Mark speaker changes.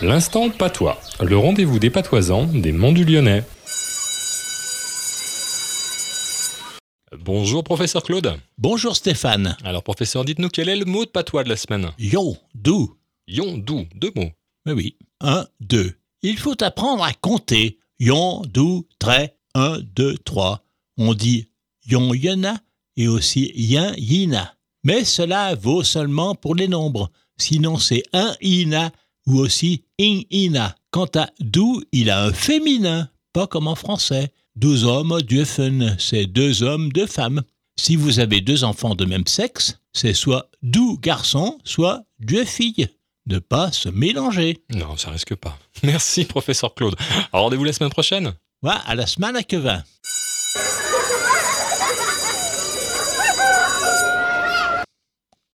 Speaker 1: L'instant patois, le rendez-vous des patoisans des Monts du Lyonnais. Bonjour professeur Claude.
Speaker 2: Bonjour Stéphane.
Speaker 1: Alors professeur, dites-nous quel est le mot de patois de la semaine?
Speaker 2: Yon, dou.
Speaker 1: Yon, dou, deux mots.
Speaker 2: Mais oui. Un, deux. Il faut apprendre à compter. Yon, dou, trait. Un, deux, trois. On dit yon, yena et aussi yin, yina. Mais cela vaut seulement pour les nombres. Sinon c'est un ina ou aussi in ina. Quant à dou, il a un féminin, pas comme en français. Douze hommes, Dieu fun, c'est deux hommes, deux femmes. Si vous avez deux enfants de même sexe, c'est soit doux garçon, soit Dieu fille. Ne pas se mélanger.
Speaker 1: Non, ça risque pas. Merci professeur Claude. Rendez-vous la semaine prochaine
Speaker 2: Voilà, à la semaine à Quevin.